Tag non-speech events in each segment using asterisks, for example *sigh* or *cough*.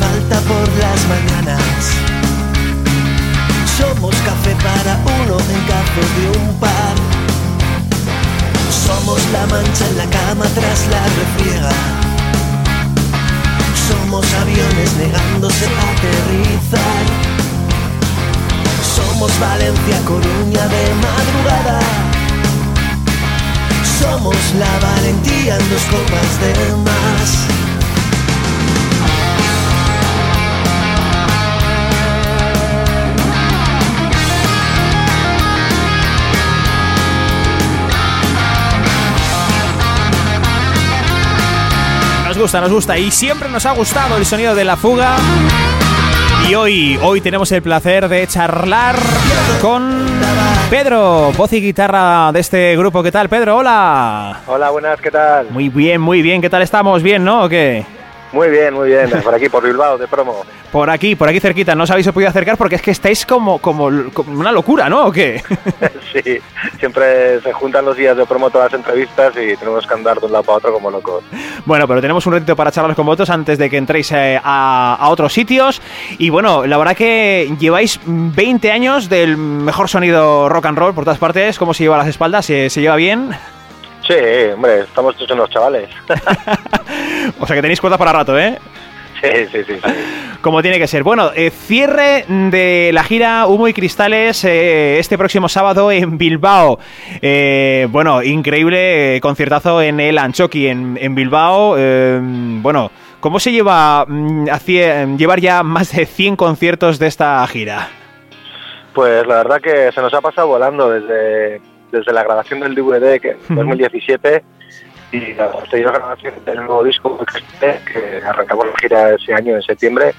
Falta por las mañanas. Somos café para uno en café de un par. Somos la mancha en la cama tras la refriega. Somos aviones negándose a aterrizar. Somos Valencia, Coruña de madrugada. Somos la valentía en dos copas de más. Gusta, nos gusta y siempre nos ha gustado el sonido de la fuga. Y hoy, hoy tenemos el placer de charlar con Pedro, voz y guitarra de este grupo. ¿Qué tal, Pedro? Hola. Hola, buenas, ¿qué tal? Muy bien, muy bien. ¿Qué tal estamos? ¿Bien, no? ¿O qué? Muy bien, muy bien. Por aquí, por Bilbao, de promo. Por aquí, por aquí cerquita. No os habéis podido acercar porque es que estáis como, como, como una locura, ¿no? ¿O qué? *laughs* sí, siempre se juntan los días de promo todas las entrevistas y tenemos que andar de un lado para otro como locos. Bueno, pero tenemos un ratito para charlar con vosotros antes de que entréis eh, a, a otros sitios. Y bueno, la verdad que lleváis 20 años del mejor sonido rock and roll por todas partes. ¿Cómo se lleva a las espaldas? ¿Se, se lleva bien? Sí, hombre, estamos todos unos chavales. *laughs* O sea que tenéis cuerda para rato, ¿eh? sí, sí, sí, sí. Como tiene que ser. Bueno, eh, cierre de la gira Humo y Cristales eh, este próximo sábado en Bilbao. Eh, bueno, increíble eh, conciertazo en el Anchoqui en, en Bilbao. Bueno, ¿cómo se lleva mm, hacia- llevar ya más de 100 conciertos de esta gira? Pues la verdad que se nos ha pasado volando desde, desde la grabación del DVD, que en 2017, y la posterior grabación del nuevo disco que arrancamos la gira ese año, en septiembre.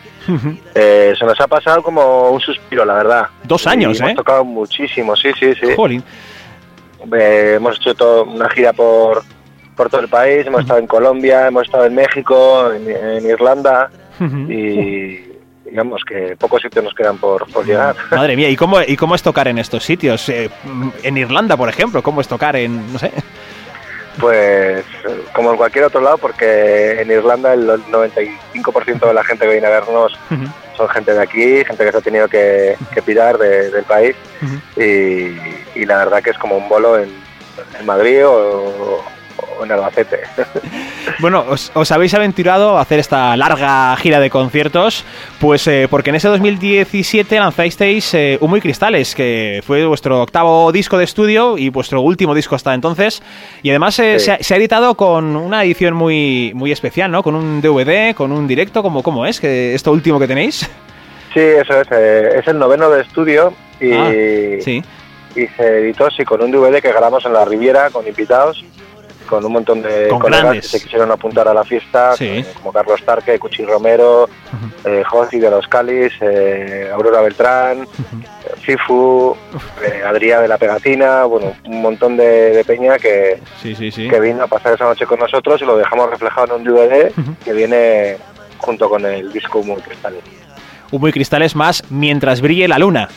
Eh, se nos ha pasado como un suspiro, la verdad. Dos años, Y hemos ¿eh? tocado muchísimo, sí, sí, sí. Jolín. Eh, hemos hecho todo- una gira por, por todo el país, hemos estado en Colombia, hemos estado en México, en, en Irlanda y digamos que pocos sitios nos quedan por, por llegar. Madre mía, ¿y cómo, ¿y cómo es tocar en estos sitios? Eh, en Irlanda, por ejemplo, ¿cómo es tocar en, no sé? Pues como en cualquier otro lado, porque en Irlanda el 95% de la gente que viene a vernos son gente de aquí, gente que se ha tenido que, que pirar de- del país. Y, y la verdad que es como un bolo en, en Madrid o en Albacete. *laughs* Bueno, os, os habéis aventurado a hacer esta larga gira de conciertos, pues eh, porque en ese 2017 lanzasteis eh, Humo y Cristales, que fue vuestro octavo disco de estudio y vuestro último disco hasta entonces. Y además eh, Sí. se, ha, se ha editado con una edición muy, muy especial, ¿no? Con un DVD, con un directo, ¿cómo, cómo es? que ¿Esto último que tenéis? Sí, eso es. eh, es el noveno de estudio y, Ah, sí. y se editó sí, con un DVD que grabamos en la Riviera con invitados, con un montón de Con colegas grandes. que se quisieron apuntar a la fiesta, Sí. como- Carlos Tarque, Cuchi Romero, eh, Josi de los Calis, eh, Aurora Beltrán, eh, Fifu, eh, Adrià de la Pegatina, bueno, un montón de, de peña que, Sí, sí, sí. que vino a pasar esa noche con nosotros y lo dejamos reflejado en un DVD que viene junto con el disco Humo y Cristal. Humo y Cristales más Mientras brille la luna,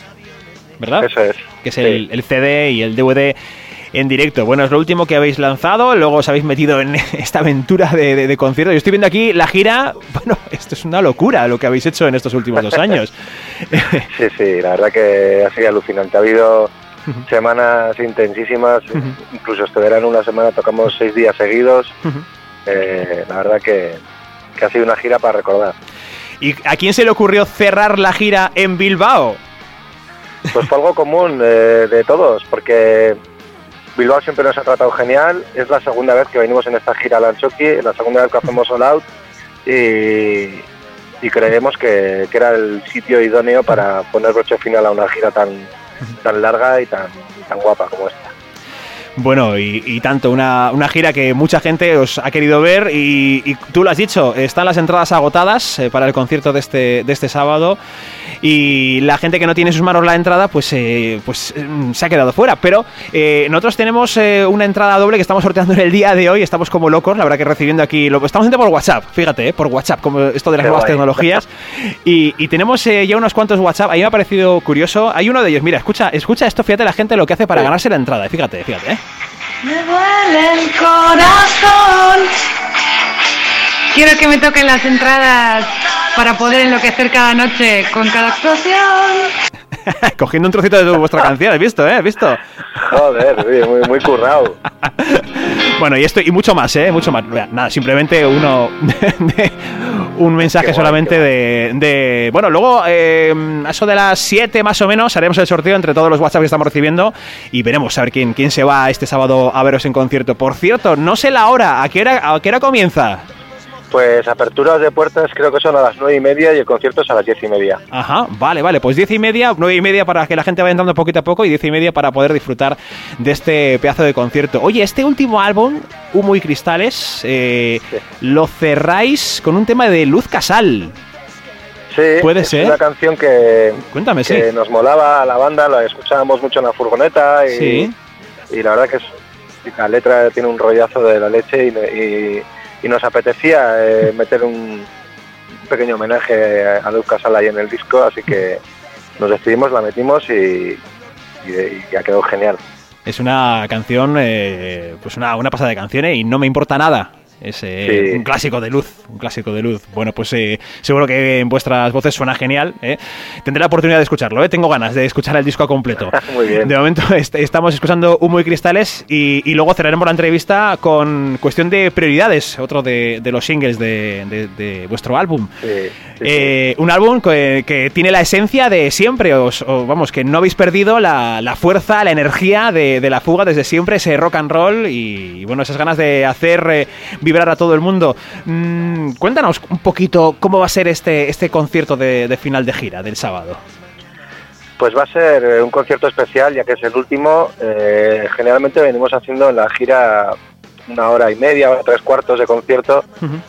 ¿verdad? Eso es. que es el CD y el DVD en directo. Bueno, es lo último que habéis lanzado, luego os habéis metido en *laughs* esta aventura de, de, de concierto. Yo estoy viendo aquí la gira, *laughs* bueno, esto es una locura lo que habéis hecho en estos últimos dos años. *laughs* Sí, sí, la verdad que ha sido alucinante. Ha habido semanas intensísimas, incluso este verano una semana tocamos seis días seguidos. Eh, la verdad que, que ha sido una gira para recordar. ¿Y a quién se le ocurrió cerrar la gira en Bilbao? Pues fue algo común eh, de todos, porque Bilbao siempre nos ha tratado genial. Es la segunda vez que venimos en esta gira al Anchoqui, la segunda vez que hacemos All Out y, creemos que, era el sitio idóneo para poner broche final a una gira tan, larga y tan guapa como esta. Bueno, y, y tanto, una, una gira que mucha gente os ha querido ver y, y tú lo has dicho, están las entradas agotadas eh, para el concierto de este, de este sábado y la gente que no tiene en sus manos la entrada pues, eh, pues mm, se ha quedado fuera. Pero eh, nosotros tenemos eh, una entrada doble que estamos sorteando en el día de hoy, estamos como locos, la verdad que recibiendo aquí, lo estamos haciendo por WhatsApp, fíjate, eh, por WhatsApp, como esto de las Qué nuevas guay. tecnologías. *laughs* Y, y tenemos eh, ya unos cuantos WhatsApp, ahí me ha parecido curioso, hay uno de ellos, mira, escucha, escucha esto, fíjate la gente lo que hace para Sí. ganarse la entrada, fíjate, fíjate. Me duele el corazón. Quiero que me toquen las entradas para poder enloquecer cada noche con cada actuación. *laughs* Cogiendo un trocito de vuestra canción, ¿has visto, eh? ¿Has visto? Joder, sí, muy, muy currado. *laughs* Bueno, y esto y mucho más, ¿eh? Mucho más. Nada, simplemente uno. *laughs* de- un mensaje guay, solamente de, de- Bueno, luego, eh, a eso de las 7 más o menos, haremos el sorteo entre todos los WhatsApp que estamos recibiendo y veremos a ver quién, quién se va este sábado a veros en concierto. Por cierto, no sé la hora. ¿A qué hora, a qué hora comienza? Pues aperturas de puertas creo que son a las nueve y media y el concierto es a las diez y media. Ajá, vale, vale, pues diez y media, nueve y media para que la gente vaya entrando poquito a poco y diez y media para poder disfrutar de este pedazo de concierto. Oye, este último álbum, Humo y Cristales, eh, Sí. lo cerráis con un tema de Luz Casal. Sí, ¿Puede es ser? una canción que, Cuéntame, sí. nos molaba a la banda, la escuchábamos mucho en la furgoneta y, Sí. y la verdad que es, la letra tiene un rollazo de la leche y, y- y nos apetecía eh, meter un, pequeño homenaje a Luz Casal ahí en el disco, así que nos decidimos, la metimos y, y- y ha quedado genial. Es una canción, eh, pues una, una pasada de canciones y no me importa nada. Es eh, Sí. un clásico de luz, un clásico de luz. Bueno, pues eh, seguro que en vuestras voces suena genial. ¿eh? Tendré la oportunidad de escucharlo, ¿eh? tengo ganas de escuchar el disco completo. *laughs* Muy bien. De momento est- estamos escuchando Humo y Cristales y, y luego cerraremos la entrevista con cuestión de prioridades, otro de, de los singles de, de- de vuestro álbum. Sí, sí, sí. Un álbum que, que tiene la esencia de siempre, os, o vamos, que no habéis perdido la, la fuerza, la energía de, la fuga desde siempre, ese rock and roll y, y, bueno, esas ganas de hacer vibrar a todo el mundo. Mm, cuéntanos un poquito cómo va a ser este, este concierto de, de final de gira del sábado. Pues va a ser eh, un concierto especial, ya que es el último. Eh, generalmente venimos haciendo en la gira una hora y media, o tres cuartos de concierto,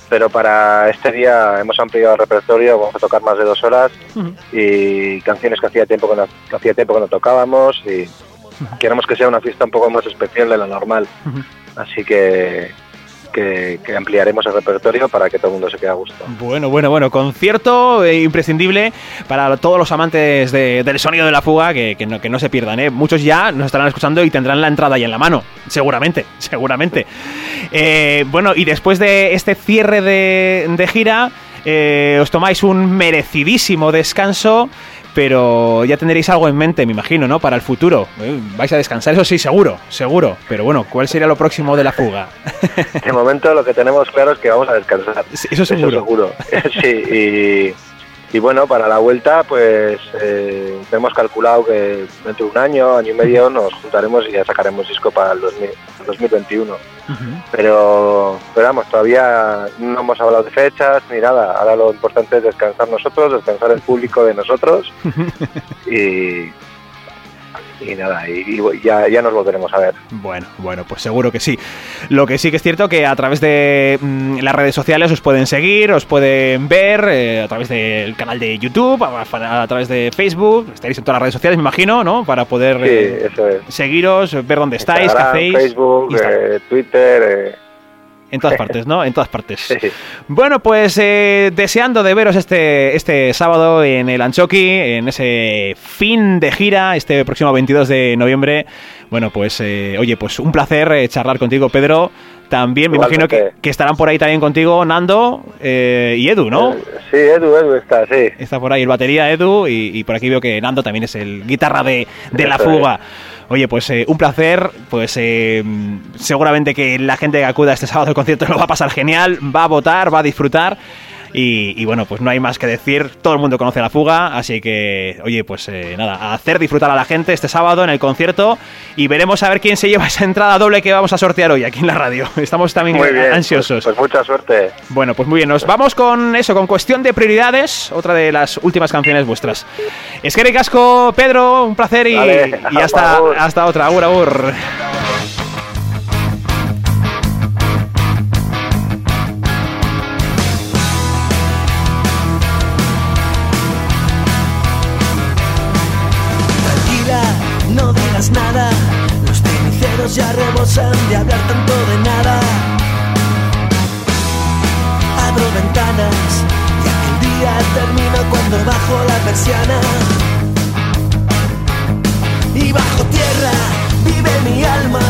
pero para este día hemos ampliado el repertorio, vamos a tocar más de dos horas y canciones que hacía tiempo que no, que hacía tiempo que no tocábamos y queremos que sea una fiesta un poco más especial de la normal. Así que, que, ampliaremos el repertorio para que todo el mundo se quede a gusto. Bueno, bueno, bueno, concierto eh, imprescindible para todos los amantes de- del sonido de la fuga, que, no, que no se pierdan, ¿eh? Muchos ya nos estarán escuchando y tendrán la entrada ahí en la mano, seguramente, *laughs* seguramente. Eh, bueno, y después de este cierre de, de gira, eh, os tomáis un merecidísimo descanso, pero ya tendréis algo en mente, me imagino, ¿no? Para el futuro. Eh, vais a descansar, eso sí, seguro, seguro. Pero bueno, ¿cuál sería lo próximo de la fuga? De momento lo que tenemos claro es que vamos a descansar. Sí, eso seguro. seguro. *laughs* sí, y, y bueno, para la vuelta, pues eh, hemos calculado que dentro de un año, año y medio, nos juntaremos y ya sacaremos disco para el, 2000 el 2021. Ujú. Pero, pero vamos, todavía no hemos hablado de fechas ni nada. Ahora lo importante es descansar nosotros, descansar el público de nosotros *laughs* y, y nada, y, y ya, ya nos volveremos a ver. Bueno, bueno, pues seguro que sí. Lo que sí que es cierto que a través de mm, las redes sociales os pueden seguir, os pueden ver, eh, a través del canal de YouTube, a, a través de Facebook, estaréis en todas las redes sociales, me imagino, ¿no? Para poder Sí, eh, es. seguiros, ver dónde estáis, qué hacéis. Facebook, eh, Twitter. En todas *laughs* partes, ¿no? En todas partes. sí. Bueno, pues eh, deseando de veros este, este sábado en el Anchoqui, en ese fin de gira, este próximo 22 de noviembre. Bueno, pues eh, oye, pues un placer eh, charlar contigo, Pedro. También me imagino que, que estarán por ahí también contigo Nando eh, y Edu, ¿no? Eh, Sí, Edu, Edu está, sí. Está por ahí el batería Edu y, y por aquí veo que Nando también es el guitarra de, de la fuga. Oye, pues eh, un placer, pues eh, seguramente que la gente que acuda este sábado al concierto lo va a pasar genial, va a votar, va a disfrutar Y, bueno, pues no hay más que decir, todo el mundo conoce la fuga, así que, oye, pues eh, nada, a hacer disfrutar a la gente este sábado en el concierto y veremos a ver quién se lleva esa entrada doble que vamos a sortear hoy aquí en la radio. *laughs* Estamos también ansiosos. Pues, pues, mucha suerte. Bueno, pues muy bien, nos vamos con eso, con cuestión de prioridades, otra de las últimas canciones vuestras. Es que casco, Pedro, un placer y, hasta, hasta otra. Agur, agur. Nada. Los ceniceros ya rebosan de hablar tanto de nada. Abro ventanas y aquel día termino cuando bajo la persiana. Y bajo tierra vive mi alma.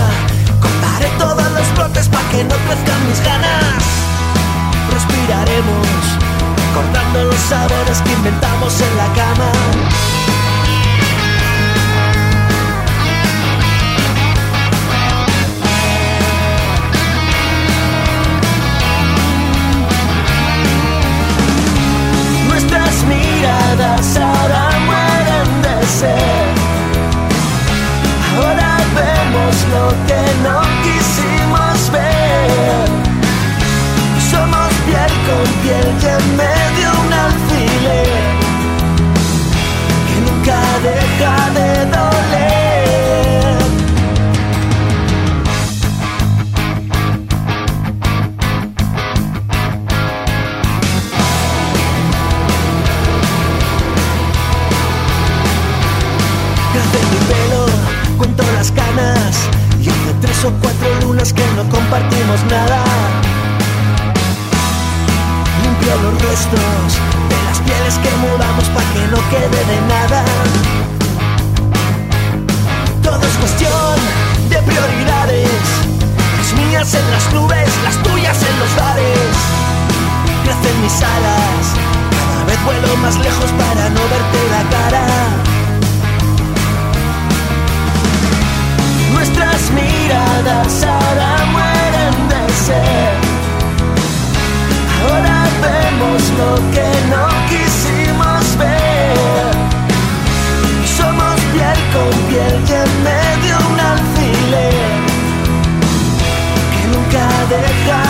Cortaré todos los brotes para que no crezcan mis ganas. Respiraremos, cortando los sabores que inventamos en la cama. Lo que no quisimos ver. Somos piel con piel que en medio un alfiler que nunca deja de doler. Y hace tres o cuatro lunas que no compartimos nada. Limpio los restos de las pieles que mudamos para que no quede de nada. Todo es cuestión de prioridades. Las mías en las nubes, las tuyas en los bares. Crecen mis alas, cada vez vuelo más lejos para no verte la cara. nuestras miradas ahora mueren de ser. Ahora vemos lo que no quisimos ver. Somos piel con piel y en medio un alfiler que nunca deja